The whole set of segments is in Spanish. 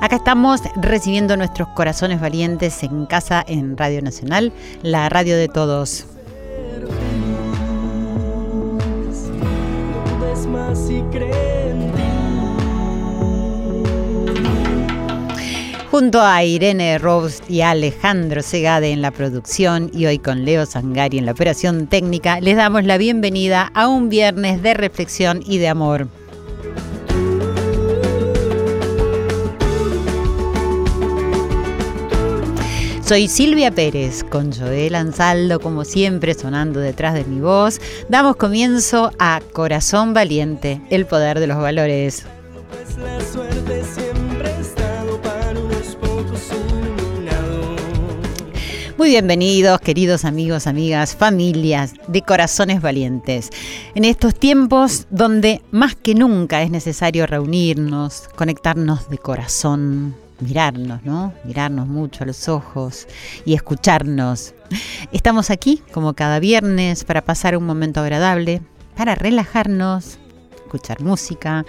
acá estamos recibiendo nuestros corazones valientes en casa en Radio Nacional, la radio de todos. Junto a Irene Robst y Alejandro Segade en la producción y hoy con Leo Sangari en la operación técnica, les damos la bienvenida a un viernes de reflexión y de amor. Soy Silvia Pérez, con Joel Ansaldo como siempre sonando detrás de mi voz. Damos comienzo a Corazón Valiente, el poder de los valores. Muy bienvenidos, queridos amigos, amigas, familias de corazones valientes. En estos tiempos donde más que nunca es necesario reunirnos, conectarnos de corazón, mirarnos, ¿no? Mirarnos mucho a los ojos y escucharnos. Estamos aquí como cada viernes para pasar un momento agradable, para relajarnos, escuchar música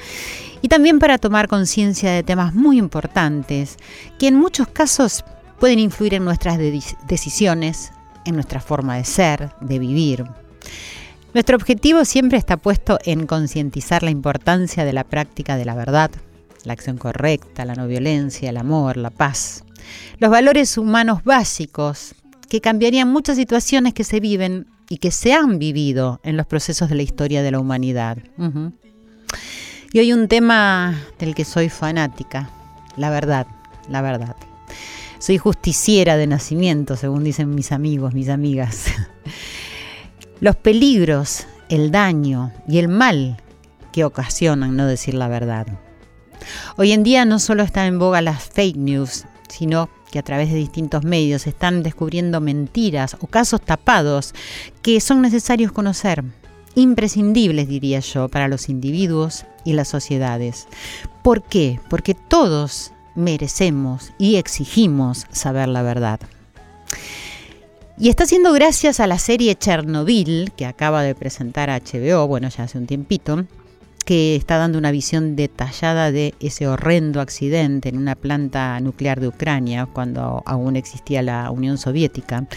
y también para tomar conciencia de temas muy importantes que en muchos casos pueden influir en nuestras de- decisiones, en nuestra forma de ser, de vivir. Nuestro objetivo siempre está puesto en concientizar la importancia de la práctica de la verdad, la acción correcta, la no violencia, el amor, la paz. Los valores humanos básicos que cambiarían muchas situaciones que se viven y que se han vivido en los procesos de la historia de la humanidad. Y hoy un tema del que soy fanática, la verdad, la verdad. Soy justiciera de nacimiento, según dicen mis amigos, mis amigas. Los peligros, el daño y el mal que ocasionan no decir la verdad. Hoy en día no solo están en boga las fake news, sino que a través de distintos medios están descubriendo mentiras o casos tapados que son necesarios conocer, imprescindibles diría yo, para los individuos y las sociedades. ¿Por qué? Porque todos merecemos y exigimos saber la verdad. Y está siendo gracias a la serie Chernobyl, que acaba de presentar HBO, bueno, ya hace un tiempito, que está dando una visión detallada de ese horrendo accidente en una planta nuclear de Ucrania, cuando aún existía la Unión Soviética,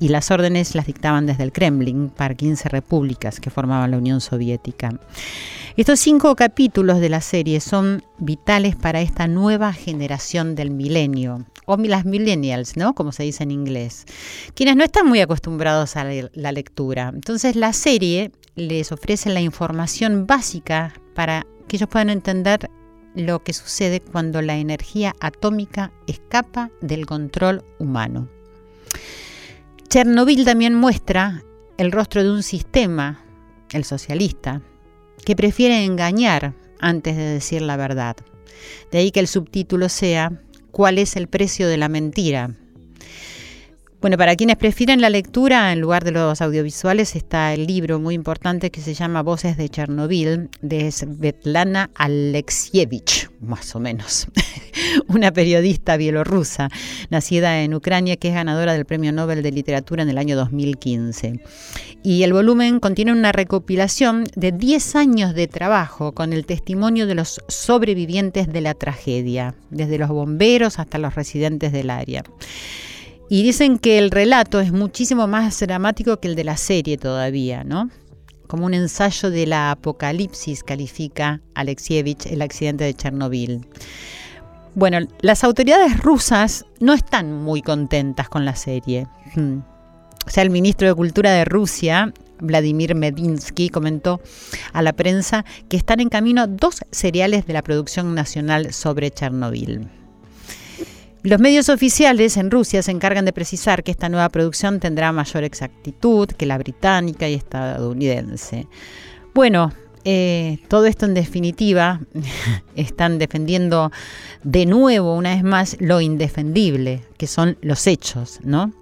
y las órdenes las dictaban desde el Kremlin para 15 repúblicas que formaban la Unión Soviética. Estos cinco capítulos de la serie son vitales para esta nueva generación del milenio, o las millennials, ¿no? Como se dice en inglés, quienes no están muy acostumbrados a la la lectura. Entonces la serie les ofrece la información básica para que ellos puedan entender lo que sucede cuando la energía atómica escapa del control humano. Chernobyl también muestra el rostro de un sistema, el socialista, que prefiere engañar antes de decir la verdad. De ahí que el subtítulo sea ¿Cuál es el precio de la mentira? Bueno, para quienes prefieren la lectura, en lugar de los audiovisuales, está el libro muy importante que se llama Voces de Chernobyl, de Svetlana Alexievich, más o menos, una periodista bielorrusa, nacida en Ucrania, que es ganadora del Premio Nobel de Literatura en el año 2015. Y el volumen contiene una recopilación de 10 años de trabajo con el testimonio de los sobrevivientes de la tragedia, desde los bomberos hasta los residentes del área. Y dicen que el relato es muchísimo más dramático que el de la serie todavía, ¿no? Como un ensayo de la apocalipsis, califica Alexievich el accidente de Chernobyl. Bueno, las autoridades rusas no están muy contentas con la serie. Hmm. O sea, el ministro de Cultura de Rusia, Vladimir Medinsky, comentó a la prensa que están en camino dos seriales de la producción nacional sobre Chernobyl. Los medios oficiales en Rusia se encargan de precisar que esta nueva producción tendrá mayor exactitud que la británica y estadounidense. Bueno, eh, todo esto en definitiva están defendiendo de nuevo, una vez más, lo indefendible, que son los hechos, ¿no?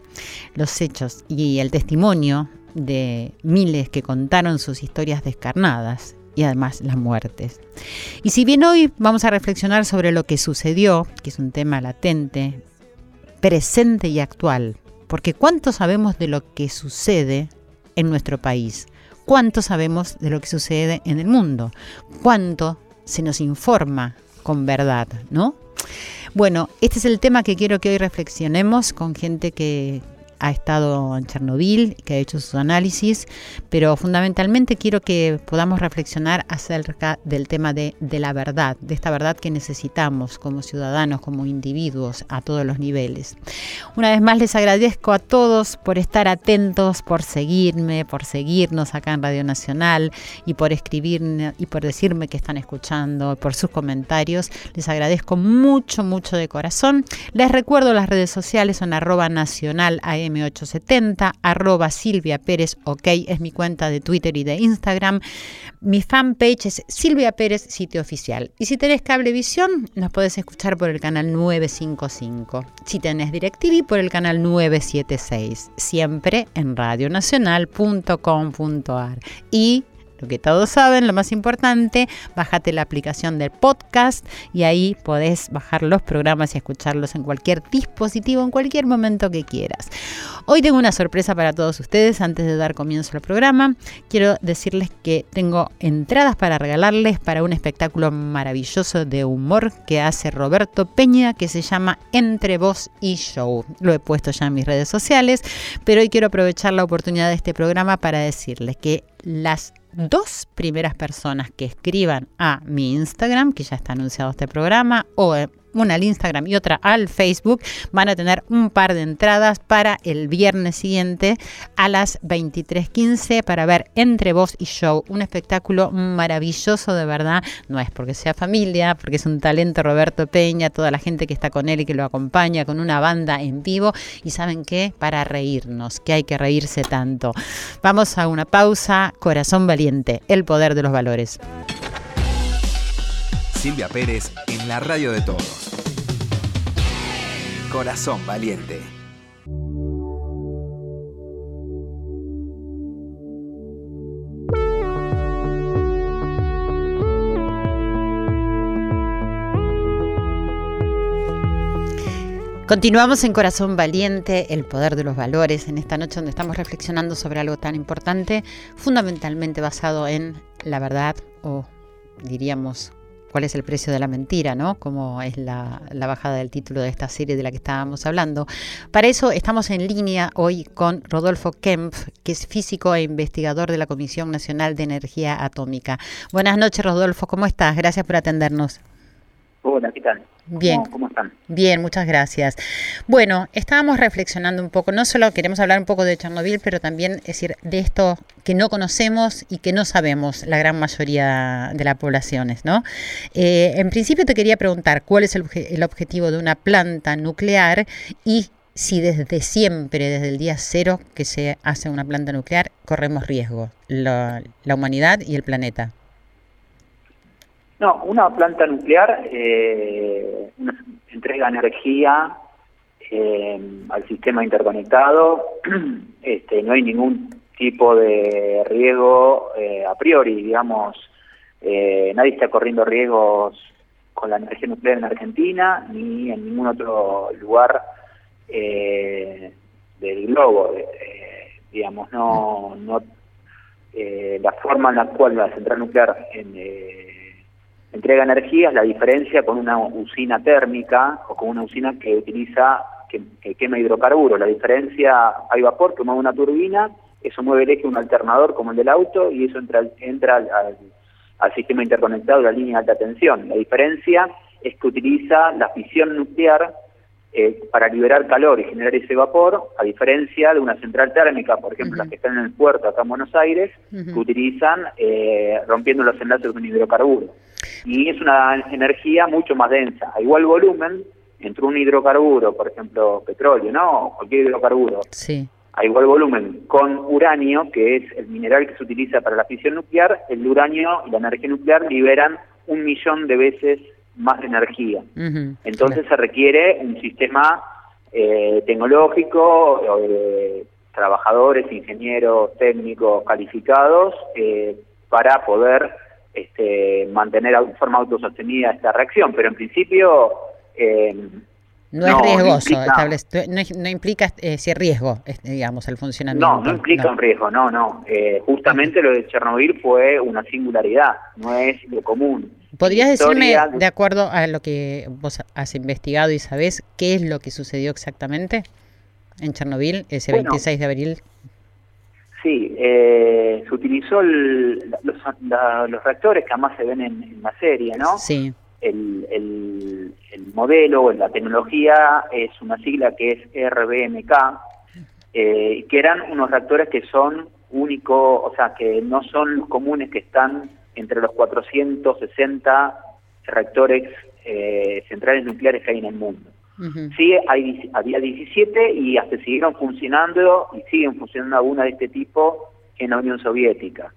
Los hechos y el testimonio de miles que contaron sus historias descarnadas y además las muertes. Y si bien hoy vamos a reflexionar sobre lo que sucedió, que es un tema latente, presente y actual, porque ¿cuánto sabemos de lo que sucede en nuestro país? ¿Cuánto sabemos de lo que sucede en el mundo? ¿Cuánto se nos informa con verdad, no? Bueno, este es el tema que quiero que hoy reflexionemos con gente que, ha estado en Chernobyl, que ha hecho sus análisis, pero fundamentalmente quiero que podamos reflexionar acerca del tema de, la verdad, de esta verdad que necesitamos como ciudadanos, como individuos, a todos los niveles. Una vez más les agradezco a todos por estar atentos, por seguirme, por seguirnos acá en Radio Nacional y por escribirme y por decirme que están escuchando, por sus comentarios. Les agradezco mucho, mucho de corazón. Les recuerdo las redes sociales son arroba nacional 870 arroba Silvia Pérez, ok, es mi cuenta de Twitter y de Instagram. Mi fanpage es Silvia Pérez, sitio oficial. Y si tenés cablevisión, nos podés escuchar por el canal 955. Si tenés DirecTV, por el canal 976. Siempre en radionacional.com.ar. Y lo que todos saben, lo más importante, bájate la aplicación del podcast y ahí podés bajar los programas y escucharlos en cualquier dispositivo, en cualquier momento que quieras. Hoy tengo una sorpresa para todos ustedes antes de dar comienzo al programa. Quiero decirles que tengo entradas para regalarles para un espectáculo maravilloso de humor que hace Roberto Peña que se llama Entre Voz y Show. Lo he puesto ya en mis redes sociales, pero hoy quiero aprovechar la oportunidad de este programa para decirles que las dos primeras personas que escriban a mi Instagram, que ya está anunciado este programa, o una al Instagram y otra al Facebook, van a tener un par de entradas para el viernes siguiente a las 23.15 para ver Entre Voz y Show, un espectáculo maravilloso de verdad, no es porque sea familia, porque es un talento Roberto Peña, toda la gente que está con él y que lo acompaña con una banda en vivo y saben qué, para reírnos, que hay que reírse tanto. Vamos a una pausa, corazón valiente, el poder de los valores. Silvia Pérez en la radio de todos. Corazón Valiente. Continuamos en Corazón Valiente, el poder de los valores, en esta noche donde estamos reflexionando sobre algo tan importante, fundamentalmente basado en la verdad o diríamos cuál es el precio de la mentira, ¿no? Como es la, bajada del título de esta serie de la que estábamos hablando. Para eso estamos en línea hoy con Rodolfo Kempf, que es físico e investigador de la Comisión Nacional de Energía Atómica. Buenas noches, Rodolfo, ¿cómo estás? Gracias por atendernos. Hola, ¿qué tal? Bien. ¿Cómo, están? Bien, muchas gracias. Bueno, estábamos reflexionando un poco, no solo queremos hablar un poco de Chernobyl, pero también decir de esto que no conocemos y que no sabemos la gran mayoría de las poblaciones, ¿no? Eh, en principio te quería preguntar cuál es el, objetivo de una planta nuclear y si desde siempre, desde el día cero que se hace una planta nuclear, corremos riesgo, la humanidad y el planeta. No, una planta nuclear eh, entrega energía eh, al sistema interconectado. este, no hay ningún tipo de riesgo eh, a priori, digamos. Eh, nadie está corriendo riesgos con la energía nuclear en Argentina ni en ningún otro lugar del globo. digamos, no, no la forma en la cual la central nuclear en, entrega energía es la diferencia con una usina térmica o con una usina que utiliza, que, quema hidrocarburos. La diferencia, hay vapor que mueve una turbina, eso mueve el eje un alternador como el del auto y eso entra, entra al, sistema interconectado de la línea de alta tensión. La diferencia es que utiliza la fisión nuclear eh, para liberar calor y generar ese vapor, a diferencia de una central térmica, por ejemplo, las que están en el puerto acá en Buenos Aires, que utilizan eh, rompiendo los enlaces con hidrocarburo y es una energía mucho más densa. A igual volumen, entre un hidrocarburo, por ejemplo, petróleo, ¿no? Cualquier hidrocarburo. Sí. A igual volumen, con uranio, que es el mineral que se utiliza para la fisión nuclear, el uranio y la energía nuclear liberan un millón de veces más de energía. Entonces se requiere un sistema eh, tecnológico, trabajadores, ingenieros, técnicos calificados, eh, para poder este, mantener de forma autosostenida esta reacción, pero en principio... Eh, no, es riesgoso, no, implica ese riesgo, digamos, el funcionamiento. No, no implica un riesgo, no, no. Eh, justamente lo de Chernobyl fue una singularidad, no es lo común. ¿Podrías decirme, de acuerdo a lo que vos has investigado y sabés, qué es lo que sucedió exactamente en Chernobyl ese 26 de abril? Sí, eh, se utilizó los, reactores que además se ven en, la serie, ¿no? Sí. El, el, el modelo, la tecnología es una sigla que es RBMK, eh, que eran unos reactores que son únicos, o sea, que no son los comunes que están entre los 460 reactores eh, centrales nucleares que hay en el mundo. Sí, hay, había 17 y hasta siguieron funcionando y siguen funcionando algunas de este tipo en la Unión Soviética.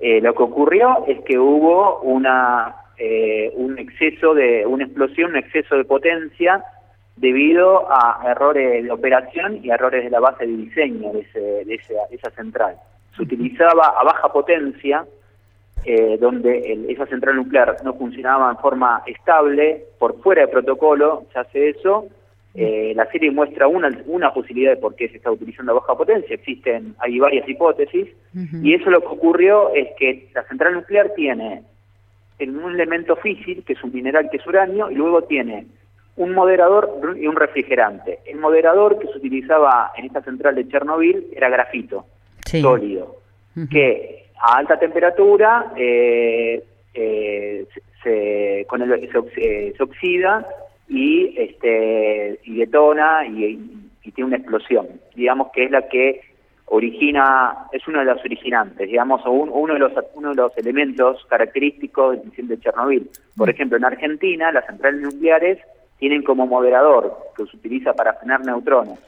Eh, lo que ocurrió es que hubo una eh, un exceso de una explosión, un exceso de potencia debido a errores de operación y errores de la base de diseño de, ese, de, esa, central. Se utilizaba a baja potencia, eh, donde esa central nuclear no funcionaba en forma estable, por fuera de protocolo, se hace eso. Eh, la serie muestra una, una posibilidad de por qué se está utilizando a baja potencia, existen, hay varias hipótesis, y eso lo que ocurrió es que la central nuclear tiene un elemento físico, que es un mineral que es uranio, y luego tiene un moderador y un refrigerante. El moderador que se utilizaba en esta central de Chernobyl era grafito, sólido, que a alta temperatura eh, eh, se, con el, se, oxida y, este, y detona y, tiene una explosión. Digamos que es la que origina, es uno de los originantes, digamos, o uno, de los, uno de los elementos característicos de Chernobyl. Por ejemplo, en Argentina, las centrales nucleares tienen como moderador, que se utiliza para frenar neutrones,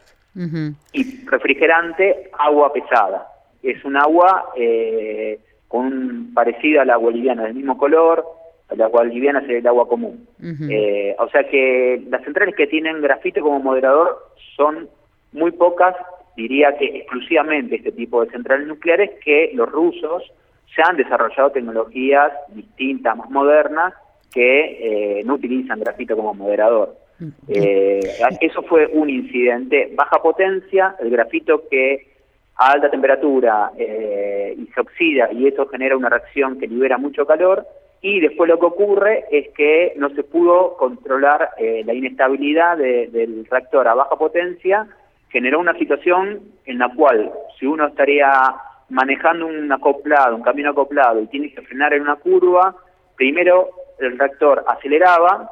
y refrigerante, agua pesada. Es un agua eh, con parecida al agua liviana, del mismo color, el agua liviana es el agua común. Eh, o sea que las centrales que tienen grafito como moderador son muy pocas, diría que exclusivamente este tipo de centrales nucleares, que los rusos se han desarrollado tecnologías distintas, más modernas, que eh, no utilizan grafito como moderador. Eh, eso fue un incidente, baja potencia, el grafito que a alta temperatura eh, y se oxida y eso genera una reacción que libera mucho calor y después lo que ocurre es que no se pudo controlar la inestabilidad del reactor a baja potencia, generó una situación en la cual si uno estaría manejando un acoplado, un camino acoplado y tiene que frenar en una curva, primero el reactor aceleraba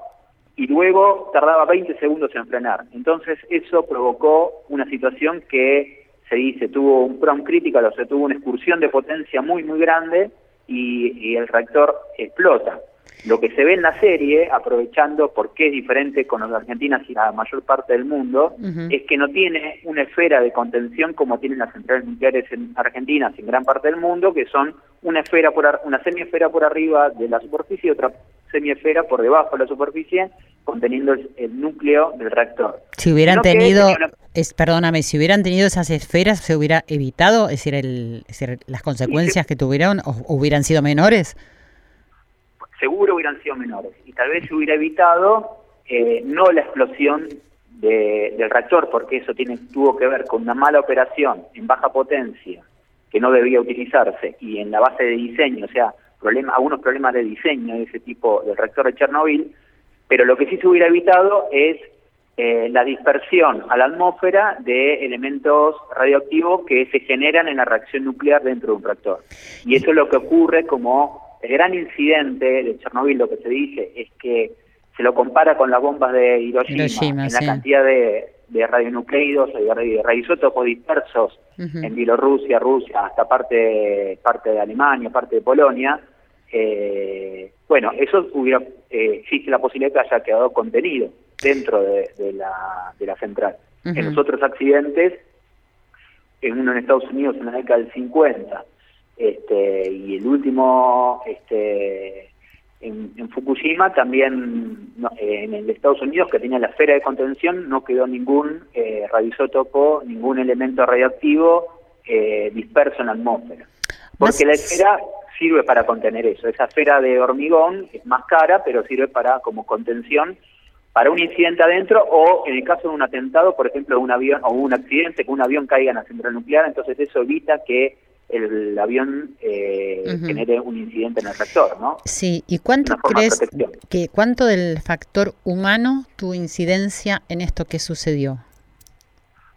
y luego tardaba 20 segundos en frenar. Entonces eso provocó una situación que se dice tuvo un prom critical, o sea, tuvo una excursión de potencia muy, muy grande y, y el reactor explota. Lo que se ve en la serie, aprovechando por qué es diferente con los de Argentina y la mayor parte del mundo, es que no tiene una esfera de contención como tienen las centrales nucleares en Argentina y en gran parte del mundo, que son una esfera por una semiesfera por arriba de la superficie y otra semiesfera por debajo de la superficie, conteniendo el, núcleo del reactor. Si hubieran tenido, es, perdóname, si hubieran tenido esas esferas, ¿se hubiera evitado? Es decir, el, las consecuencias que tuvieron o, hubieran sido menores seguro hubieran sido menores. Y tal vez se hubiera evitado eh, no la explosión del reactor, porque eso tiene, tuvo que ver con una mala operación en baja potencia que no debía utilizarse y en la base de diseño, o sea, problema, algunos problemas de diseño de ese tipo del reactor de Chernobyl, pero lo que sí se hubiera evitado es eh, la dispersión a la atmósfera de elementos radioactivos que se generan en la reacción nuclear dentro de un reactor. Y eso es lo que ocurre como el gran incidente de Chernobyl, lo que se dice, es que se lo compara con las bombas de Hiroshima, en la cantidad de, de radionucleidos y de radioisótopos dispersos en Bielorrusia, Rusia, hasta parte, parte de Alemania, parte de Polonia. Eh, bueno, eso hubiera, eh, existe la posibilidad de que haya quedado contenido dentro de, la, de la central. En los otros accidentes, en uno en Estados Unidos en la década del 50, este, y el último este, en, Fukushima también en el Estados Unidos que tenía la esfera de contención no quedó ningún eh, radioisótopo, ningún elemento radioactivo eh, disperso en la atmósfera. Porque la esfera sirve para contener eso. Esa esfera de hormigón es más cara, pero sirve para como contención para un incidente adentro o en el caso de un atentado, por ejemplo, un avión o un accidente, que un avión caiga en la central nuclear, entonces eso evita que el avión eh, genere un incidente en el reactor, ¿no? Sí, ¿y cuánto crees que cuánto del factor humano tu incidencia en esto que sucedió?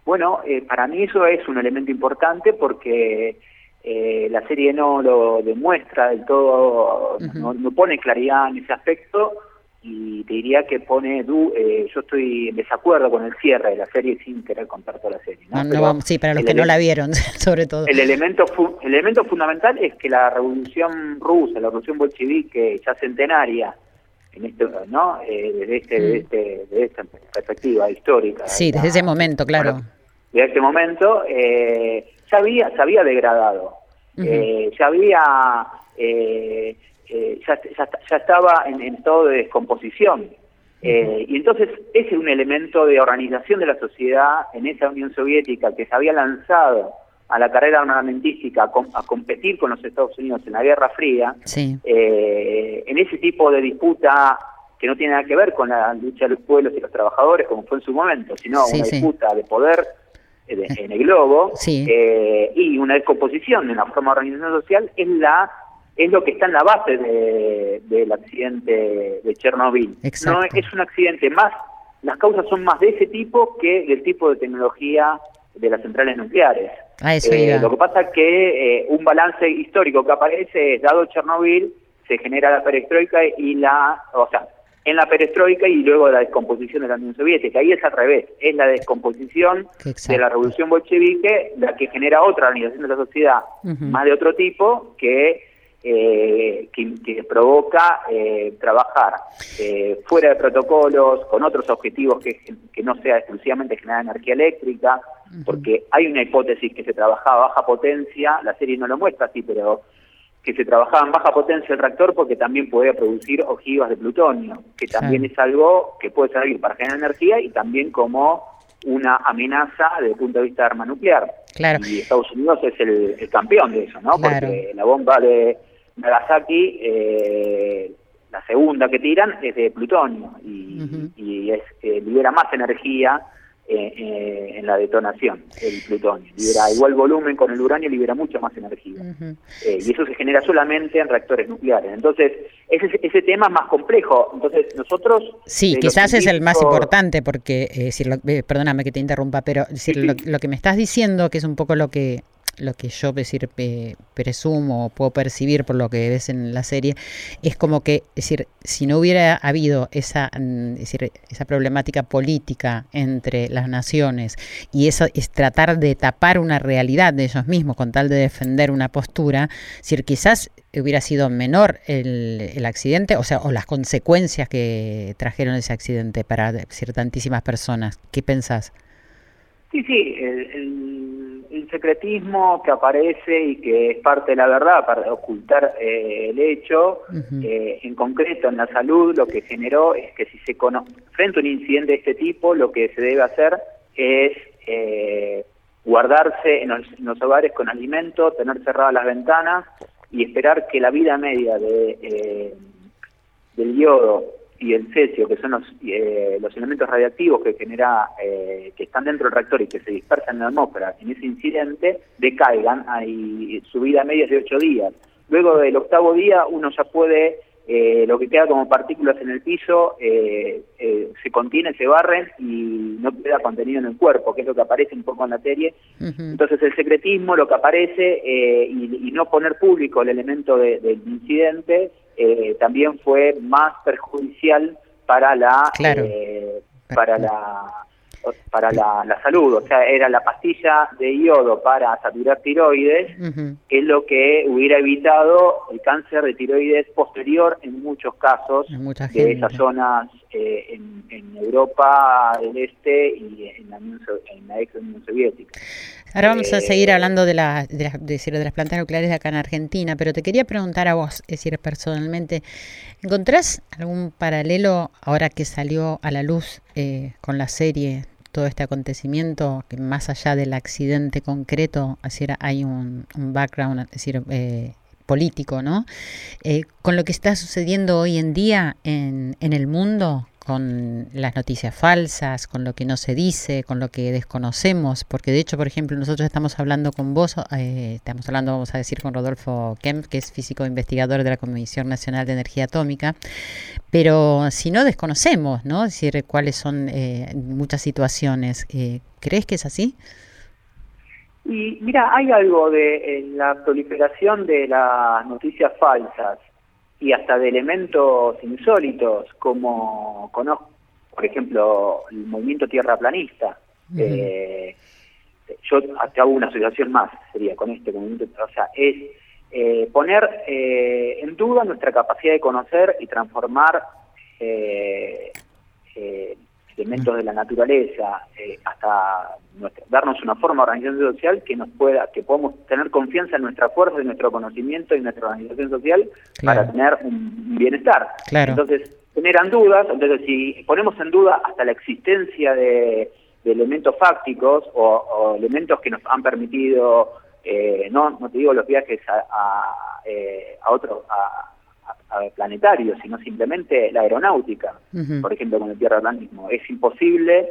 Bueno, eh, para mí eso es un elemento importante porque eh, la serie no lo demuestra del todo, no, no, pone claridad en ese aspecto y te diría que pone, du, eh, yo estoy en desacuerdo con el cierre de la serie sin querer contar toda la serie. ¿no? vamos, sí, para los que no la vieron, sobre todo. El elemento, el elemento fundamental es que la revolución rusa, la revolución bolchevique ya centenaria, en este, ¿no? Eh, desde, este, mm. este, desde esta perspectiva histórica. Sí, desde ese momento, claro. desde ese momento eh, ya había, se había degradado, eh, ya había... Eh, eh, ya, ya, estaba en, estado de descomposición. Eh, y entonces ese es un elemento de organización de la sociedad en esa Unión Soviética que se había lanzado a la carrera armamentística a, competir con los Estados Unidos en la Guerra Fría, eh, en ese tipo de disputa que no tiene nada que ver con la lucha de los pueblos y los trabajadores como fue en su momento, sino una disputa de poder en el globo y una descomposición de una forma de organización social es la es lo que está en la base del accidente de Chernobyl. No es un accidente más, las causas son más de ese tipo que del tipo de tecnología de las centrales nucleares. Eh, lo que pasa es que eh, un balance histórico que aparece es, dado Chernobyl, se genera la perestroika y la, o sea, en la perestroika y luego la descomposición de la Unión Soviética. Ahí es al revés, es la descomposición de la revolución bolchevique la que genera otra organización de la sociedad, más de otro tipo, que eh, que, provoca eh, trabajar eh, fuera de protocolos, con otros objetivos que, que, no sea exclusivamente generar energía eléctrica, porque hay una hipótesis que se trabajaba a baja potencia, la serie no lo muestra así, pero que se trabajaba en baja potencia el reactor porque también podía producir ojivas de plutonio, que también es algo que puede servir para generar energía y también como una amenaza desde el punto de vista de arma nuclear. Claro. Y Estados Unidos es el, campeón de eso, ¿no? Porque la bomba de Nagasaki, eh, la segunda que tiran es de plutonio y, es, eh, libera más energía eh, en la detonación, el plutonio. Libera igual volumen con el uranio, libera mucha más energía. y eso se genera solamente en reactores nucleares. Entonces, ese, ese tema es más complejo. Entonces, nosotros... Sí, quizás es el más importante porque, perdóname que te interrumpa, pero decir, lo que me estás diciendo, que es un poco lo que lo que yo decir, presumo o puedo percibir por lo que ves en la serie, es como que, es decir, si no hubiera habido esa, mm, esa problemática política entre las naciones y eso es tratar de tapar una realidad de ellos mismos con tal de defender una postura, decir, quizás hubiera sido menor el, el accidente, o sea, o las consecuencias que trajeron ese accidente para decir tantísimas personas. ¿Qué pensás? Sí, sí, el, secretismo que aparece y que es parte de la verdad para ocultar eh, el hecho, eh, en concreto en la salud lo que generó es que si se conoce, frente a un incidente de este tipo, lo que se debe hacer es eh, guardarse en los, hogares con alimento, tener cerradas las ventanas y esperar que la vida media de, del yodo y el cesio, que son los, eh, los elementos radiactivos que genera, eh, que están dentro del reactor y que se dispersan en la atmósfera en ese incidente, decaigan, hay su vida media es de ocho días. Luego del octavo día uno ya puede, eh, lo que queda como partículas en el piso, se contiene, se barren y no queda contenido en el cuerpo, que es lo que aparece un poco en la serie. Entonces el secretismo, lo que aparece, y, y, no poner público el elemento del incidente, eh, también fue más perjudicial para la eh, para la para la, salud, o sea, era la pastilla de yodo para saturar tiroides, que es lo que hubiera evitado el cáncer de tiroides posterior en muchos casos de esas zonas eh, en, en, Europa del Este y en la, en la ex Unión Soviética. Ahora vamos a seguir eh, hablando de, la, de, de, las plantas nucleares de acá en Argentina, pero te quería preguntar a vos, es decir, personalmente, ¿encontrás algún paralelo ahora que salió a la luz eh, con la serie todo este acontecimiento, que más allá del accidente concreto, es decir, hay un, background, es decir, eh, político, ¿no? Eh, con lo que está sucediendo hoy en día en, en el mundo, con las noticias falsas, con lo que no se dice, con lo que desconocemos, porque de hecho, por ejemplo, nosotros estamos hablando con vos, eh, estamos hablando, vamos a decir, con Rodolfo Kemp, que es físico investigador de la Comisión Nacional de Energía Atómica, pero si no desconocemos, ¿no? Es decir, cuáles son eh, muchas situaciones. Eh, ¿Crees que es así? Y mira, hay algo de la proliferación de las noticias falsas y hasta de elementos insólitos como conozco, por ejemplo, el movimiento tierraplanista. eh, yo hasta hago una asociación más, sería con este movimiento, o sea, es eh, poner eh, en duda nuestra capacidad de conocer y transformar eh, eh, elementos de la naturaleza, eh, hasta nuestra, darnos una forma de organización social que nos pueda, que podamos tener confianza en nuestra fuerza, en nuestro conocimiento y en nuestra organización social Claro. para tener un bienestar. Claro. Entonces, generan dudas, entonces si ponemos en duda hasta la existencia de, de elementos fácticos o, o elementos que nos han permitido, eh, no, no te digo los viajes a, a, eh, a otros, a, planetarios, sino simplemente la aeronáutica, por ejemplo con el tierraplanismo. Es imposible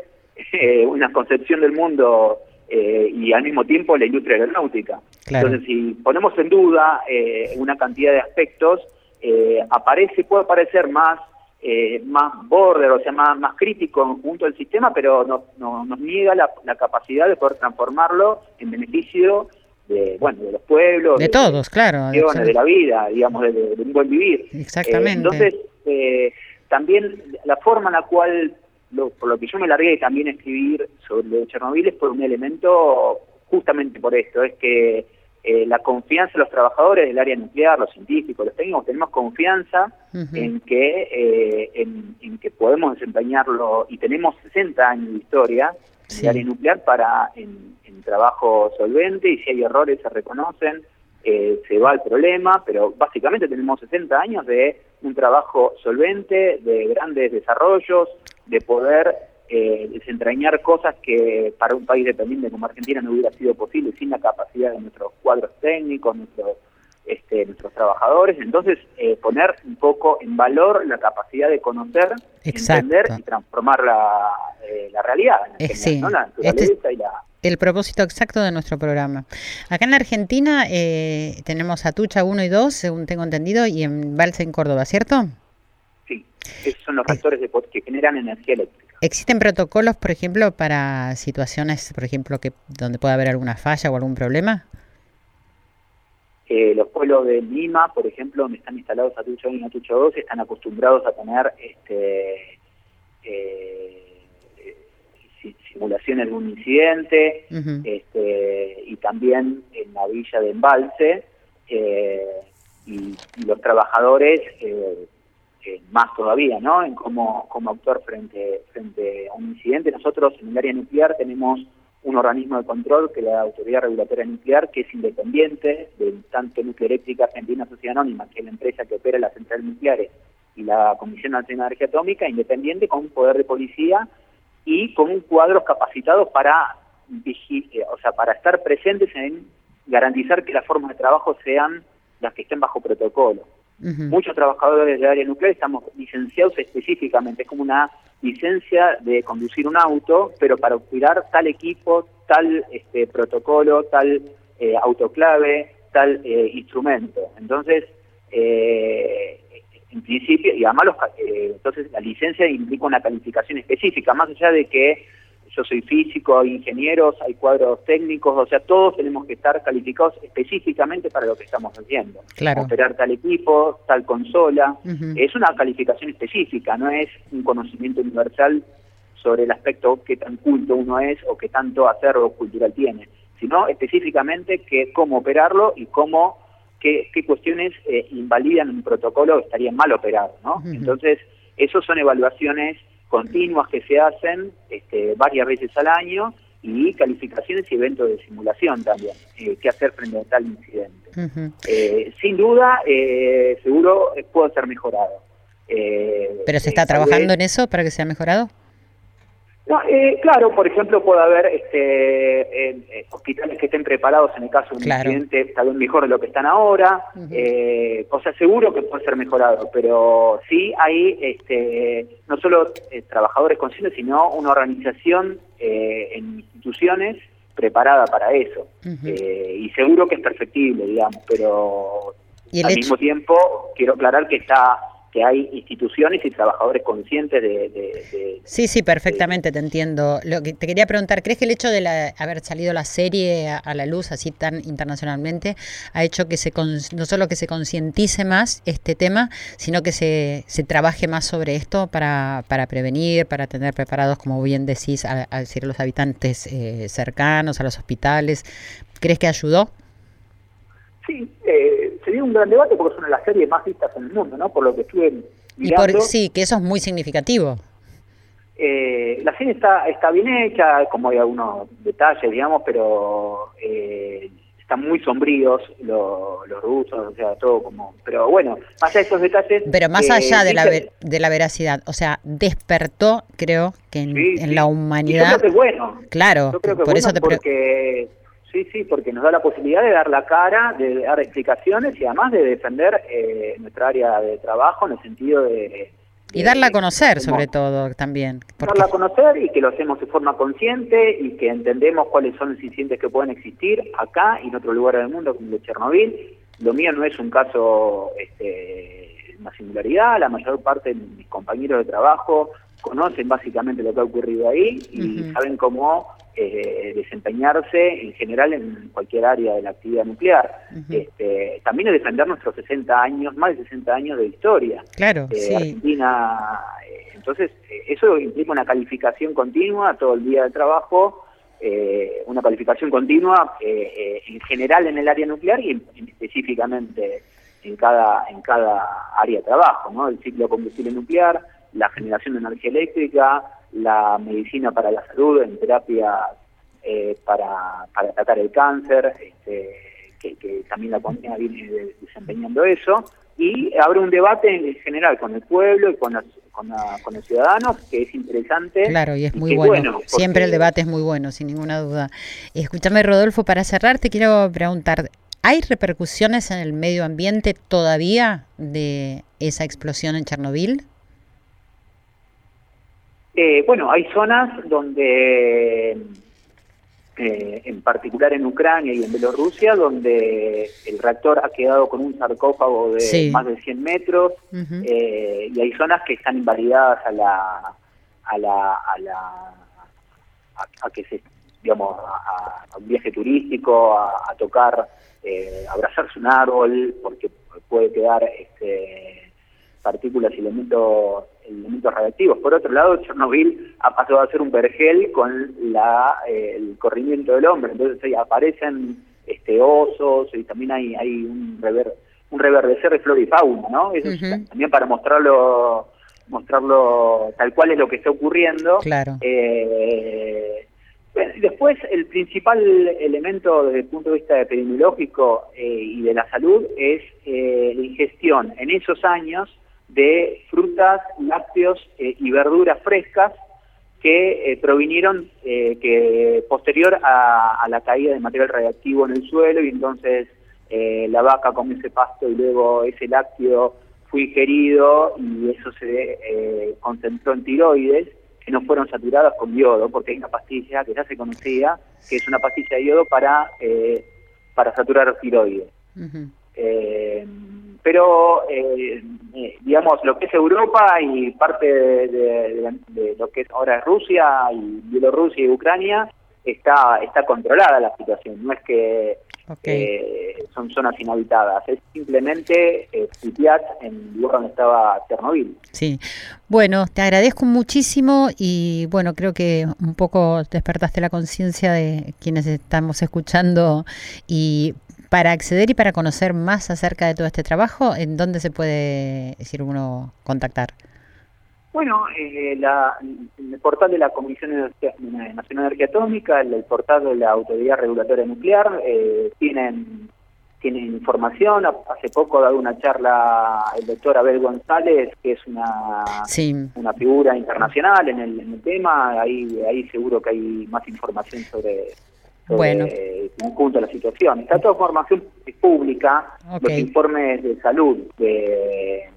eh, una concepción del mundo eh, y al mismo tiempo la industria aeronáutica. Claro. Entonces, si ponemos en duda eh, una cantidad de aspectos, eh, aparece, puede parecer más eh, más border, o sea, más, más crítico junto al sistema, pero nos, nos, nos niega la, la capacidad de poder transformarlo en beneficio de, bueno, de los pueblos, De todos, claro. de, de la vida, digamos, de, de un buen vivir. Exactamente. Eh, entonces, eh, también la forma en la cual, lo- por lo que yo me largué también a escribir sobre lo de Chernobyl es por un elemento justamente por esto, es que eh, la confianza de los trabajadores del área nuclear, los científicos, los técnicos, tenemos confianza en que eh, en, en que podemos desempeñarlo y tenemos 60 años de historia Sí. el área nuclear para en, trabajo solvente y si hay errores se reconocen, eh, se va al problema, pero básicamente tenemos 60 años de un trabajo solvente, de grandes desarrollos, de poder eh, desentrañar cosas que para un país dependiente como Argentina no hubiera sido posible sin la capacidad de nuestros cuadros técnicos, nuestros este, nuestros trabajadores. Entonces, eh, poner un poco en valor la capacidad de conocer, Exacto. entender y transformar la, eh, la realidad, en Eh, general, sí. ¿no? la Este es- naturaleza y la... el propósito exacto de nuestro programa. Acá en la Argentina eh, tenemos Atucha 1 y 2, según tengo entendido, y en Balsa en Córdoba, ¿cierto? Sí, esos son los reactores de, po- que generan energía eléctrica. ¿Existen protocolos, por ejemplo, para situaciones, por ejemplo, que donde pueda haber alguna falla o algún problema? Eh, los pueblos de Lima, por ejemplo, donde están instalados Atucha 1 y Atucha 2, están acostumbrados a tener este, eh, si- simulaciones de un incidente, este, y también en la villa de Embalse, eh, y, y los trabajadores eh, eh, más todavía, ¿no? En cómo, cómo actuar frente, frente a un incidente. Nosotros en el área nuclear tenemos un organismo de control que es la Autoridad Regulatoria Nuclear, que es independiente de tanto Nuclear Eléctrica Argentina Sociedad Anónima, que es la empresa que opera las centrales nucleares, y la Comisión Nacional de Energía Atómica, independiente con un poder de policía y con un cuadro capacitado para eh, o sea, para estar presentes en garantizar que las formas de trabajo sean las que estén bajo protocolo. Muchos trabajadores del área nuclear estamos licenciados específicamente, es como una licencia de conducir un auto, pero para cuidar tal equipo, tal este, protocolo, tal eh, autoclave, tal eh, instrumento. Entonces, eh, en principio, y además los, eh, entonces la licencia implica una calificación específica, más allá de que yo soy físico, hay ingenieros, hay cuadros técnicos, o sea, todos tenemos que estar calificados específicamente para lo que estamos haciendo. Claro. Operar tal equipo, tal consola. Es una calificación específica, no es un conocimiento universal sobre el aspecto que tan culto uno es o que tanto acervo cultural tiene, sino específicamente que cómo operarlo y cómo qué, qué cuestiones eh, invalidan un protocolo que estaría mal operado, ¿no? Entonces, esos son evaluaciones continuas que se hacen este, varias veces al año y calificaciones y eventos de simulación también, eh, qué hacer frente a tal incidente. Ujú. Eh, sin duda, eh, seguro eh, puede ser mejorado. Eh, ¿Pero se está trabajando vez- en eso para que sea mejorado? No, eh, claro, por ejemplo, puede haber este, eh, hospitales que estén preparados en el caso de un Claro. accidente, tal vez mejor de lo que están ahora. eh, o sea, seguro que puede ser mejorado, pero sí hay este, no solo eh, trabajadores conscientes, sino una organización eh, en instituciones preparada para eso. Eh, y seguro que es perfectible, digamos, pero Y al hecho- mismo tiempo quiero aclarar que está que hay instituciones y trabajadores conscientes de, de- de- Sí, sí, perfectamente te entiendo. Lo que te quería preguntar, ¿crees que el hecho de la- haber salido la serie a, a la luz así tan internacionalmente ha hecho que se con- no solo que se concientice más este tema, sino que se, se trabaje más sobre esto para, para prevenir, para tener preparados, como bien decís, a, a decir, a los habitantes eh, cercanos, a los hospitales? ¿Crees que ayudó? Sí, eh, se dio un gran debate porque es una de las series más vistas en el mundo, ¿no? Por lo que estuve Y por, mirando. sí, que eso es muy significativo. Eh, la serie está está bien hecha, como hay algunos detalles, digamos, pero eh, están muy sombríos lo- los rusos, o sea, todo como... Pero bueno, más allá de esos detalles... Pero más eh, allá de la, dice- ve- de la veracidad, o sea, despertó, creo, que en, Sí, en sí. la Y yo humanidad... creo que es bueno. Claro, Yo creo que por eso bueno te pre- porque sí, sí, porque nos da la posibilidad de dar la cara, de dar explicaciones y además de defender eh, nuestra área de trabajo en el sentido de Y de- darla a conocer, sobre todo, también. Porque, darla a conocer y que lo hacemos de forma consciente y que entendemos cuáles son los incidentes que pueden existir acá y en otros lugares del mundo como el de Chernobyl. Lo mío no es un caso, este, una singularidad, la mayor parte de mis compañeros de trabajo conocen básicamente lo que ha ocurrido ahí y saben cómo eh, desempeñarse en general en cualquier área de la actividad nuclear. Este, también es defender nuestros 60 años, más de 60 años de historia. claro, Eh, sí. Argentina, eh, entonces eh, eso implica una calificación continua todo el día de trabajo, eh, una calificación continua eh, eh, en general en el área nuclear y en- en específicamente en cada en cada área de trabajo, ¿no? El ciclo de combustible nuclear, la generación de energía eléctrica, la medicina para la salud, en terapia eh, para, para tratar el cáncer, este, que, que también la comunidad viene de- desempeñando eso, y abre un debate en general con el pueblo y con los, con, la- con los ciudadanos que es interesante. Claro, y es muy bueno. Siempre el debate es muy bueno, sin ninguna duda. Escúchame, Rodolfo, para cerrar te quiero preguntar, ¿hay repercusiones en el medio ambiente todavía de esa explosión en Chernobyl? Eh, bueno, hay zonas donde, eh, en particular en Ucrania y en Bielorrusia, donde el reactor ha quedado con un sarcófago de Sí. más de 100 metros eh, y hay zonas que están invalidadas a la a la a la a, a que se digamos a, a un viaje turístico a, a tocar eh, abrazarse un árbol porque puede quedar este partículas y elementos elementos radiactivos. Por otro lado, Chernobyl ha pasado a ser un vergel con la, eh, el corrimiento del hombre, entonces ahí aparecen este osos y también hay hay un rever, un reverdecer de flora y fauna, ¿no? Eso es también para mostrarlo mostrarlo tal cual es lo que está ocurriendo. Claro. Eh, bueno, y después, el principal elemento desde el punto de vista epidemiológico eh, y de la salud es eh, la ingestión en esos años de frutas, lácteos eh, y verduras frescas que eh, provinieron eh, que posterior a, a la caída de material radiactivo en el suelo y entonces eh, la vaca comió ese pasto y luego ese lácteo fue ingerido y eso se eh, concentró en tiroides que no fueron saturadas con yodo porque hay una pastilla que ya se conocía que es una pastilla de yodo para eh, para saturar tiroides Ujú. eh, pero eh, eh, digamos lo que es Europa y parte de, de- de lo que es ahora es Rusia y Bielorrusia y Ucrania está está controlada la situación. No es que eh, son zonas inhabitadas es simplemente eh, Pripyat en lugar donde estaba Chernobyl. Sí, bueno, te agradezco muchísimo y bueno, creo que un poco despertaste la conciencia de quienes estamos escuchando y para acceder y para conocer más acerca de todo este trabajo, ¿en dónde se puede decir uno contactar? Bueno, eh, la- el portal de la Comisión Nacional de Energía Atómica, el, el portal de la Autoridad Regulatoria Nuclear, eh, tienen tienen información. Hace poco ha dado una charla el doctor Abel González, que es una, una figura internacional en el, tema. Ahí, ahí seguro que hay más información sobre, bueno. el conjunto de la situación. Está toda información pública, los informes de salud de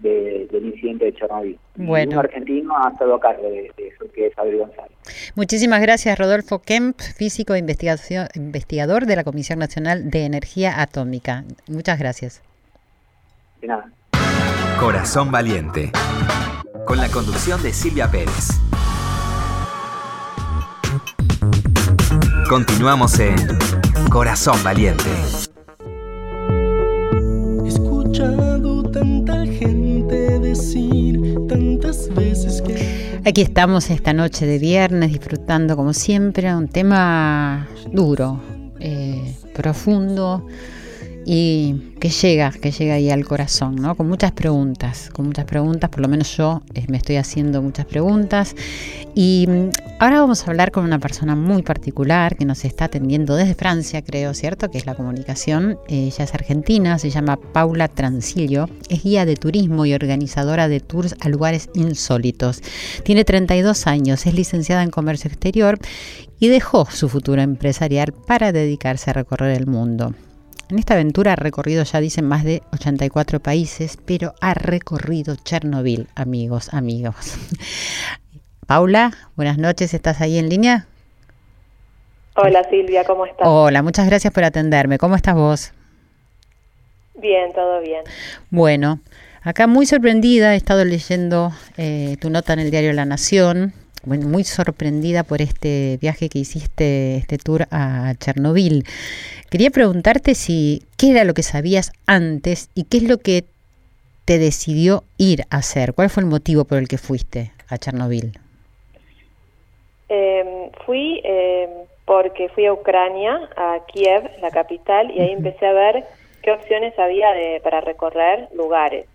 del incidente de Chernobyl. Bueno. Un argentino ha estado a cargo de, eso, que es Abel González. Muchísimas gracias, Rodolfo Kemp, físico e investigación, investigador de la Comisión Nacional de Energía Atómica. Muchas gracias. De nada. Corazón Valiente, con la conducción de Silvia Pérez. Continuamos en Corazón Valiente. He escuchado tanta gente decir tantas veces que... Aquí estamos esta noche de viernes disfrutando como siempre un tema duro, eh, profundo y que llega, que llega ahí al corazón, ¿no? Con muchas preguntas, con muchas preguntas, por lo menos yo eh, me estoy haciendo muchas preguntas. Y mm, ahora vamos a hablar con una persona muy particular que nos está atendiendo desde Francia, creo, ¿cierto? Que es la comunicación. ella es argentina, se llama Paula Transilio, es guía de turismo y organizadora de tours a lugares insólitos. Tiene 32 años, es licenciada en comercio exterior y dejó su futuro empresarial para dedicarse a recorrer el mundo. En esta aventura ha recorrido, ya dicen, más de 84 países, pero ha recorrido Chernobyl, amigos, amigos. Paula, buenas noches, ¿estás ahí en línea? Hola Silvia, ¿cómo estás? Hola, muchas gracias por atenderme. ¿Cómo estás vos? Bien, todo bien. Bueno, acá muy sorprendida, he estado leyendo eh, tu nota en el diario La Nación bueno, muy sorprendida por este viaje que hiciste, este tour a Chernobyl. Quería preguntarte si qué era lo que sabías antes y qué es lo que te decidió ir a hacer. ¿Cuál fue el motivo por el que fuiste a Chernobyl? Em, fui em, porque fui a Ucrania, a Kiev, la capital, y ahí empecé a ver qué opciones había de, para recorrer lugares.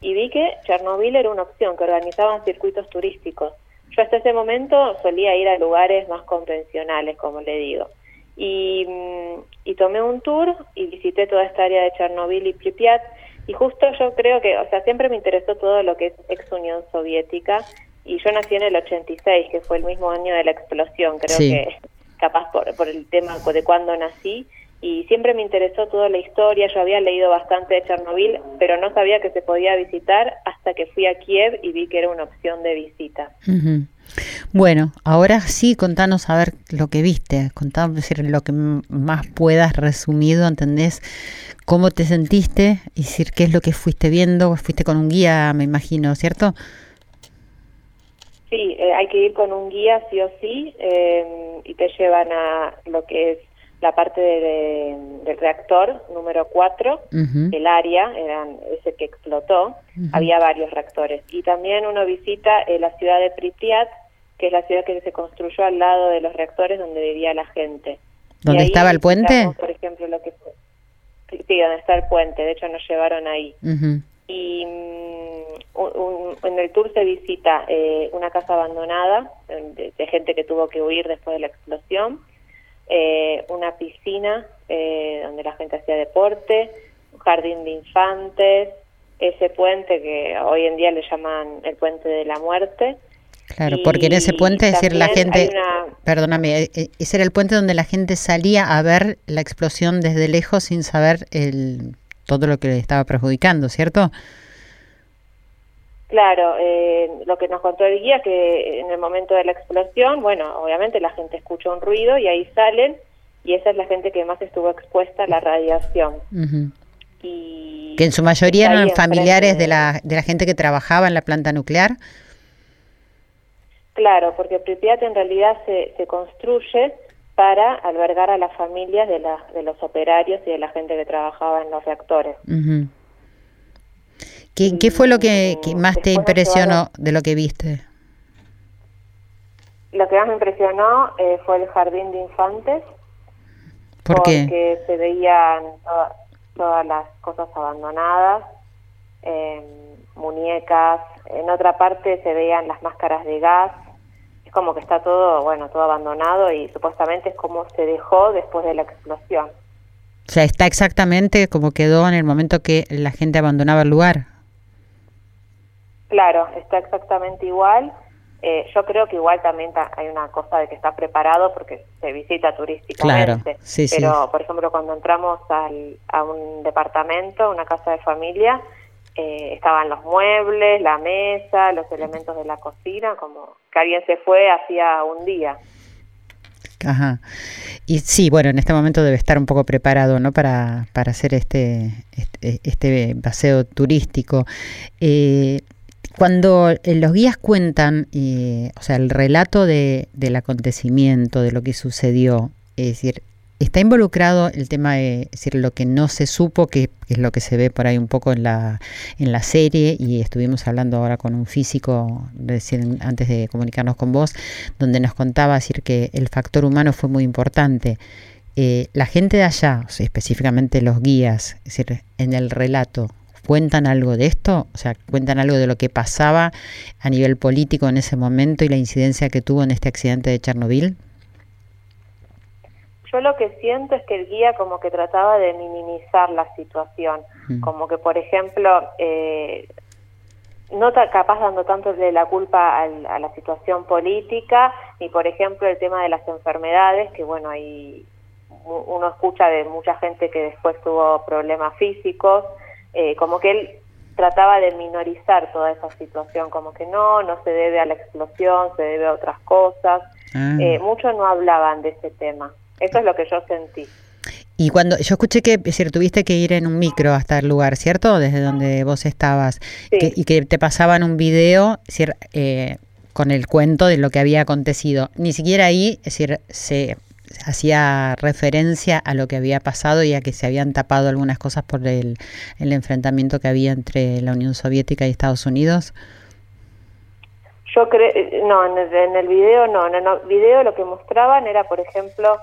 Y vi que Chernobyl era una opción, que organizaban circuitos turísticos. Yo hasta ese momento solía ir a lugares más convencionales, como le digo. Y, mm, y tomé un tour y visité toda esta área de Chernobyl y Pripyat. Y justo yo creo que, o sea, siempre me interesó todo lo que es ex Unión Soviética. Y yo nací en el 86, que fue el mismo año de la explosión, creo que capaz por, por el tema de cuándo nací y siempre me interesó toda la historia, yo había leído bastante de Chernobyl, pero no sabía que se podía visitar hasta que fui a Kiev y vi que era una opción de visita. Bueno, ahora sí, contanos a ver lo que viste, contanos decir, lo que más puedas resumido, ¿entendés? ¿Cómo te sentiste? Y decir qué es lo que fuiste viendo, fuiste con un guía, me imagino, ¿cierto? Sí, eh, hay que ir con un guía sí o sí eh, y te llevan a lo que es la parte del reactor número 4, el área, eran ese que explotó, había varios reactores. Y también uno visita eh, la ciudad de Pripyat, que es la ciudad que se construyó al lado de los reactores donde vivía la gente. ¿Dónde estaba el puente? Por ejemplo, lo que Sí, donde está el puente, de hecho nos llevaron ahí. Y mm, en el tour se visita eh, una casa abandonada de gente que tuvo que huir después de la explosión eh, una piscina eh, donde la gente hacía deporte, un jardín de infantes, ese puente que hoy en día le llaman el puente de la muerte. Claro, porque en ese puente, es decir, la gente, perdóname, eh, ese era el puente donde la gente salía a ver la explosión desde lejos sin saber el, todo lo que le estaba perjudicando, ¿cierto? Claro, eh, lo que nos contó el guía que en el momento de la explosión, bueno, obviamente la gente escuchó un ruido y ahí salen y esa es la gente que más estuvo expuesta a la radiación. y que en su mayoría eran familiares de la, de la gente que trabajaba en la planta nuclear. Claro, porque Pripyat en realidad se, se construye para albergar a las familias de, la, de los operarios y de la gente que trabajaba en los reactores. ¿Qué, fue lo que, más te impresionó de lo que viste? Lo que más me impresionó eh, fue el jardín de infantes. ¿Por porque se veían todas las cosas abandonadas, em, muñecas. En otra parte se veían las máscaras de gas. Es como que está todo, bueno, todo abandonado y supuestamente es como se dejó después de la explosión. O sea, está exactamente como quedó en el momento que la gente abandonaba el lugar. Claro, está exactamente igual. Eh, yo creo que igual también hay una cosa de que está preparado porque se visita turísticamente. Claro, sí, Pero, por ejemplo, cuando entramos al, a un departamento, una casa de familia, eh, estaban los muebles, la mesa, los elementos de la cocina, como que alguien se fue hacía un día. Ajá. Y sí, bueno, en este momento debe estar un poco preparado, ¿no? Para, para hacer este, este, este paseo turístico. Eh, cuando eh, los guías cuentan, eh, o sea, el relato de, del acontecimiento, de lo que sucedió, es decir, está involucrado el tema de decir lo que no se supo, que, es lo que se ve por ahí un poco en la, en la serie, y estuvimos hablando ahora con un físico antes de comunicarnos con vos, donde nos contaba decir que el factor humano fue muy importante. Eh, la gente de allá, específicamente los guías, es decir, en el relato, ¿Cuentan algo de esto? O sea, ¿cuentan algo de lo que pasaba a nivel político en ese momento y la incidencia que tuvo en este accidente de Chernobyl? Yo lo que siento es que el guía como que trataba de minimizar la situación, mm. como que por ejemplo, eh, no capaz dando tanto de la culpa a la situación política, ni por ejemplo el tema de las enfermedades, que bueno, hay uno escucha de mucha gente que después tuvo problemas físicos, eh, como que él trataba de minorizar toda esa situación, como que no, no se debe a la explosión, se debe a otras cosas. Ah. Eh, muchos no hablaban de ese tema. Eso es lo que yo sentí. Y cuando yo escuché que es decir, tuviste que ir en un micro hasta el lugar, ¿cierto? Desde donde vos estabas. y que te pasaban un video eh, con el cuento de lo que había acontecido. Ni siquiera ahí, es decir, se hacía referencia a lo que había pasado y a que se habían tapado algunas cosas por el, enfrentamiento que había entre la Unión Soviética y Estados Unidos? Yo creo, no, en el, en el video no, en el video lo que mostraban era, por ejemplo,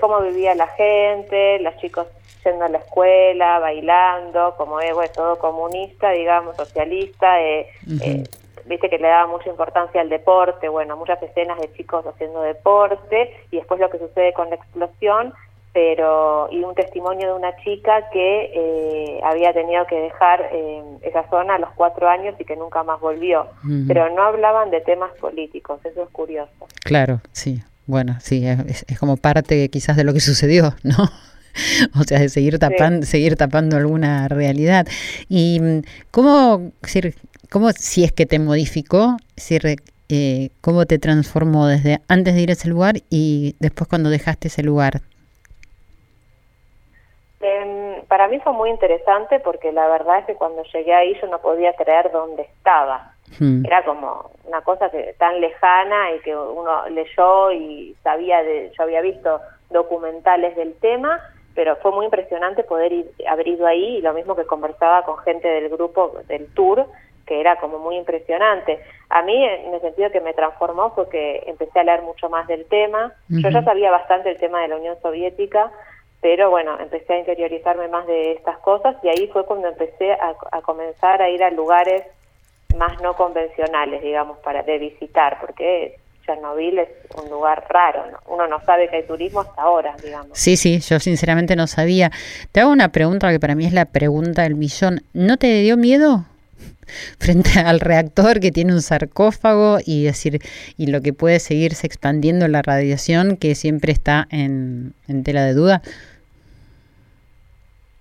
cómo vivía la gente, los chicos yendo a la escuela, bailando, como es bueno, todo comunista, digamos, socialista, eh, viste que le daba mucha importancia al deporte, bueno, muchas escenas de chicos haciendo deporte y después lo que sucede con la explosión, pero y un testimonio de una chica que eh, había tenido que dejar eh, esa zona a los cuatro años y que nunca más volvió, pero no hablaban de temas políticos, eso es curioso. Claro, sí, bueno, sí, es, es como parte quizás de lo que sucedió, ¿no? o sea, de seguir tapando, seguir tapando alguna realidad. Y mm, cómo, ¿Cómo, si es que te modificó, si eh, cómo te transformó desde antes de ir a ese lugar y después cuando dejaste ese lugar? Em, para mí fue muy interesante porque la verdad es que cuando llegué ahí yo no podía creer dónde estaba. Hmm. Era como una cosa que tan lejana y que uno leyó y sabía de, yo había visto documentales del tema, pero fue muy impresionante poder ir, haber ido ahí y lo mismo que conversaba con gente del grupo del tour que era como muy impresionante. A mí, en el sentido que me transformó, fue que empecé a leer mucho más del tema. Yo ya sabía bastante el tema de la Unión Soviética, pero bueno, empecé a interiorizarme más de estas cosas y ahí fue cuando empecé a, comenzar a ir a lugares más no convencionales, digamos, para de visitar, porque Chernobyl es un lugar raro, uno no sabe que hay turismo hasta ahora, digamos. Sí, sí, yo sinceramente no sabía. Te hago una pregunta que para mí es la pregunta del millón. ¿No te dio miedo? Frente al reactor que tiene un sarcófago y decir y lo que puede seguirse expandiendo la radiación que siempre está en, tela de duda?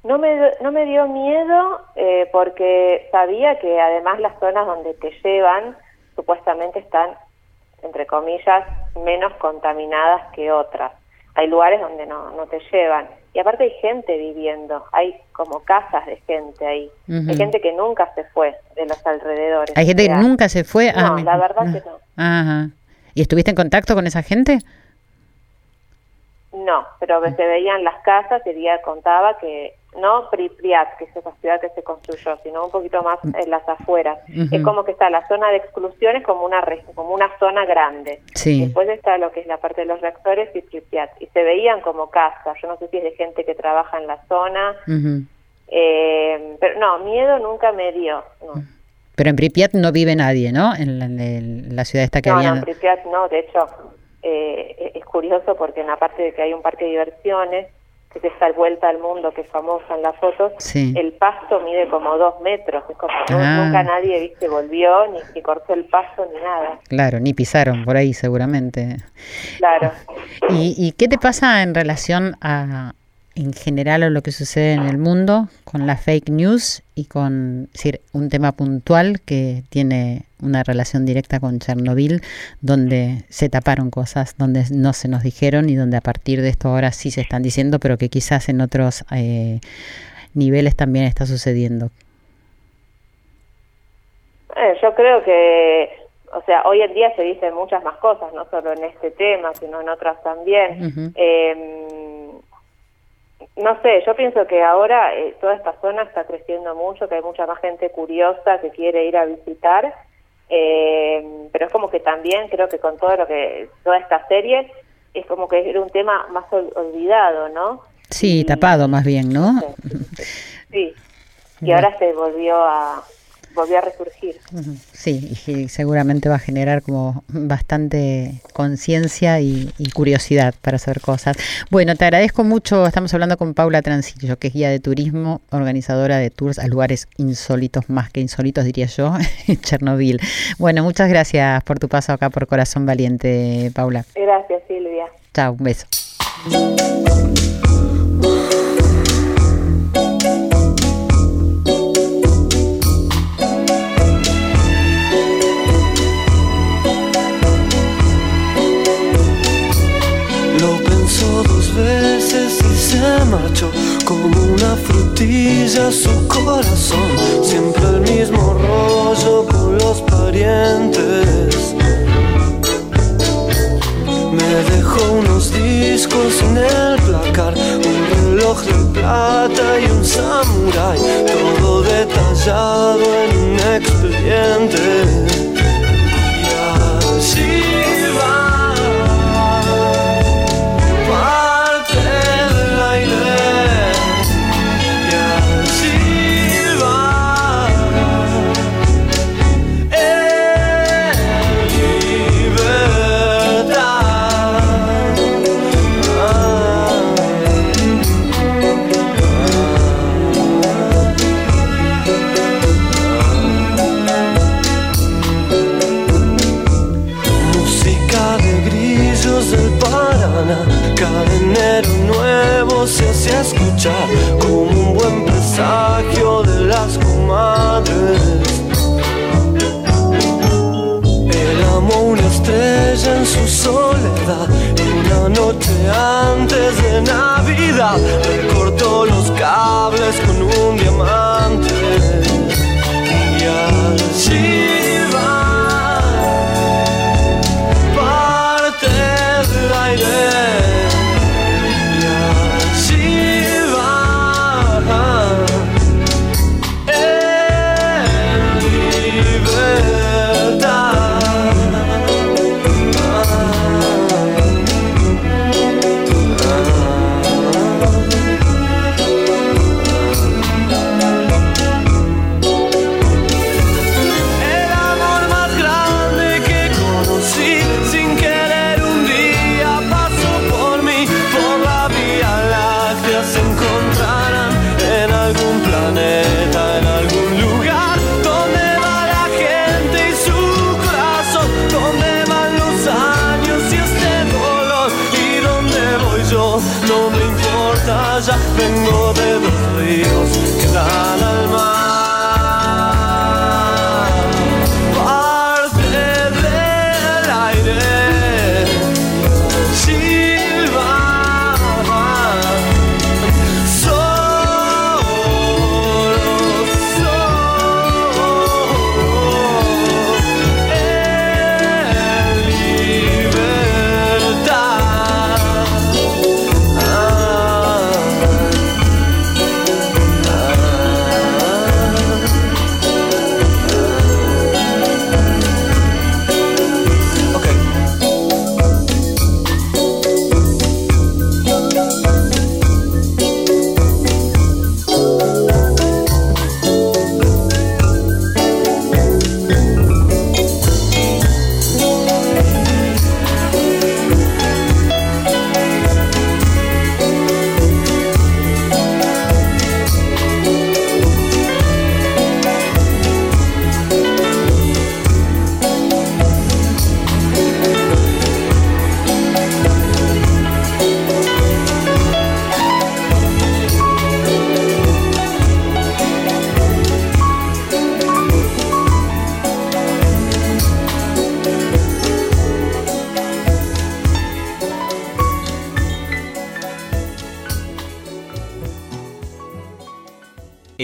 No me, no me dio miedo eh, porque sabía que además las zonas donde te llevan supuestamente están, entre comillas, menos contaminadas que otras. Hay lugares donde no, no te llevan. Y aparte hay gente viviendo, hay como casas de gente ahí. Hay gente que nunca se fue de los alrededores. Hay gente que nunca se fue. No, la verdad que no. Ajá. ¿Y estuviste en contacto con esa gente? No, pero se veían las casas y ella contaba que no Pripyat, que es esa ciudad que se construyó, sino un poquito más en las afueras. Es como que está la zona de exclusión, es como una, como una zona grande. Después está lo que es la parte de los reactores y Pripyat. Y se veían como casas. Yo no sé si es de gente que trabaja en la zona. eh, pero no, miedo nunca me dio. Pero en Pripyat no vive nadie, ¿no? En la, ciudad esta que no, había... No, en Pripyat no. De hecho, eh, es curioso porque en la parte de que hay un parque de diversiones, que es esta vuelta al mundo que es famosa en las fotos, el pasto mide como dos metros, es como ah. nunca nadie, viste, volvió, ni, ni, cortó el pasto, ni nada. Claro, ni pisaron por ahí seguramente. Claro. ¿Y, y qué te pasa en relación a, en general a lo que sucede en el mundo con la fake news y con decir, un tema puntual que tiene una relación directa con Chernobyl, donde se taparon cosas, donde no se nos dijeron y donde a partir de esto ahora sí se están diciendo, pero que quizás en otros eh, niveles también está sucediendo. Eh, yo creo que, o sea, hoy en día se dicen muchas más cosas, no solo en este tema, sino en otras también no sé, yo pienso que ahora eh, toda esta zona está creciendo mucho, que hay mucha más gente curiosa que quiere ir a visitar, eh, pero es como que también creo que con todo lo que, toda esta serie, es como que era un tema más olvidado, ¿no? Sí, tapado más bien, ¿no? Sí, y ahora se volvió a, volvió a resurgir. Sí, y seguramente va a generar como bastante conciencia y, curiosidad para hacer cosas. Bueno, te agradezco mucho. Estamos hablando con Paula Transillo, que es guía de turismo, organizadora de tours a lugares insólitos, más que insólitos diría yo, en Chernobyl. Bueno, muchas gracias por tu paso acá por Corazón Valiente, Paula. Gracias, Silvia. Chao, un beso. Como una frutilla su corazón. Siempre el mismo rollo con los parientes. Me dejó unos discos en el placar, un reloj de plata y un samurai, todo detallado en un expediente.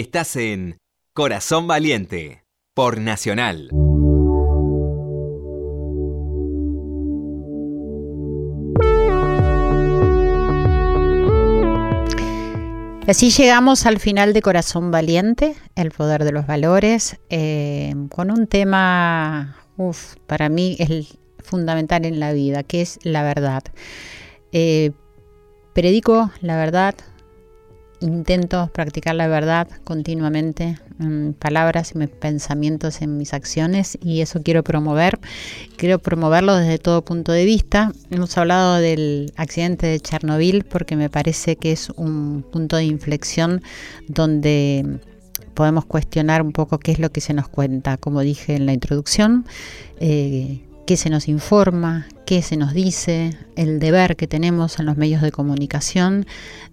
Estás en Corazón Valiente por Nacional. Así llegamos al final de Corazón Valiente, el poder de los valores, eh, con un tema, para mí fundamental en la vida, que es la verdad. Eh, predico la verdad, intento practicar la verdad continuamente en palabras y mis pensamientos, en mis acciones y eso quiero promover. Quiero promoverlo desde todo punto de vista. Hemos hablado del accidente de Chernobyl porque me parece que es un punto de inflexión donde podemos cuestionar un poco qué es lo que se nos cuenta, como dije en la introducción. Eh, qué se nos informa, qué se nos dice, el deber que tenemos en los medios de comunicación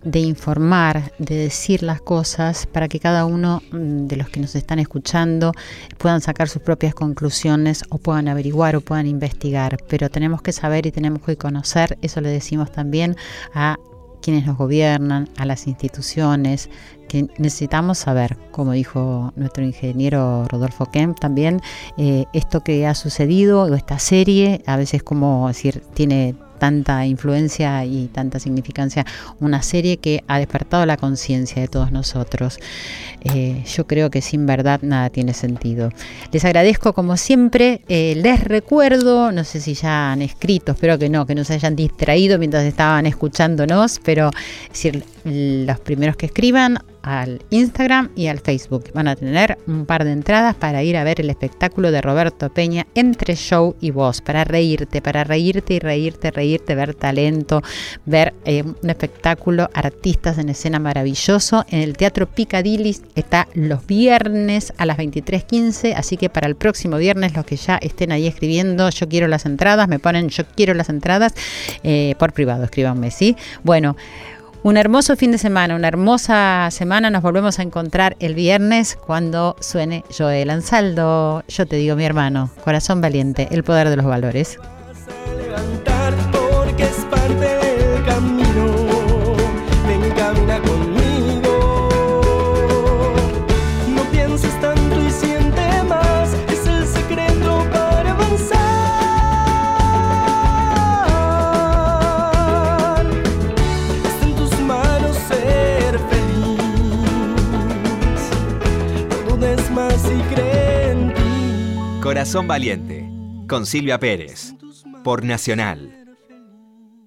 de informar, de decir las cosas para que cada uno mm, de los que nos están escuchando puedan sacar sus propias conclusiones o puedan averiguar o puedan investigar. Pero tenemos que saber y tenemos que conocer, eso le decimos también a quienes nos gobiernan, a las instituciones, que necesitamos saber, como dijo nuestro ingeniero Rodolfo Kemp también, eh, esto que ha sucedido o esta serie, a veces como decir, tiene tanta influencia y tanta significancia una serie que ha despertado la conciencia de todos nosotros. Eh, yo creo que sin verdad nada tiene sentido. Les agradezco como siempre, eh, les recuerdo, no sé si ya han escrito, espero que no, que no se hayan distraído mientras estaban escuchándonos, pero decir, los primeros que escriban al Instagram y al Facebook. Van a tener un par de entradas para ir a ver el espectáculo de Roberto Peña entre show y voz, para reírte, para reírte y reírte, reírte, ver talento, ver eh, un espectáculo, artistas en escena maravilloso. En el Teatro Piccadilly está los viernes a las 23.15, así que para el próximo viernes los que ya estén ahí escribiendo, yo quiero las entradas, me ponen yo quiero las entradas, eh, por privado, escríbanme, ¿sí? Bueno. Un hermoso fin de semana, una hermosa semana. Nos volvemos a encontrar el viernes cuando suene Joel Ansaldo. Yo te digo, mi hermano, corazón valiente, el poder de los valores. Corazón Valiente, con Silvia Pérez, por Nacional